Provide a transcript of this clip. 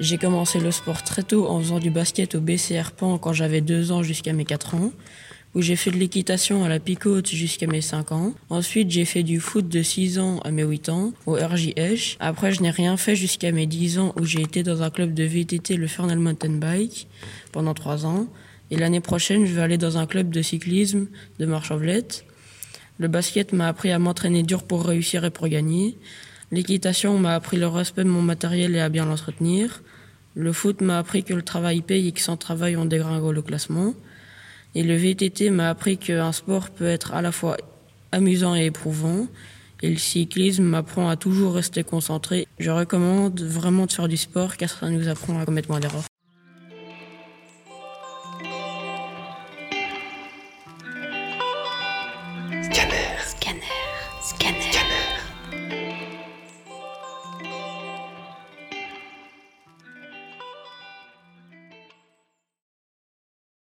J'ai commencé le sport très tôt en faisant du basket au BCR Pan quand j'avais 2 ans jusqu'à mes 4 ans, où j'ai fait de l'équitation à la picote jusqu'à mes 5 ans. Ensuite, j'ai fait du foot de 6 ans à mes 8 ans au RJH. Après, je n'ai rien fait jusqu'à mes 10 ans où j'ai été dans un club de VTT, le Fernal Mountain Bike, pendant 3 ans. Et l'année prochaine, je vais aller dans un club de cyclisme de Marchanvlette. Le basket m'a appris à m'entraîner dur pour réussir et pour gagner. L'équitation m'a appris le respect de mon matériel et à bien l'entretenir. Le foot m'a appris que le travail paye et que sans travail on dégringole au classement. Et le VTT m'a appris qu'un sport peut être à la fois amusant et éprouvant. Et le cyclisme m'apprend à toujours rester concentré. Je recommande vraiment de faire du sport car ça nous apprend à commettre moins d'erreurs. Scanner. Scanner.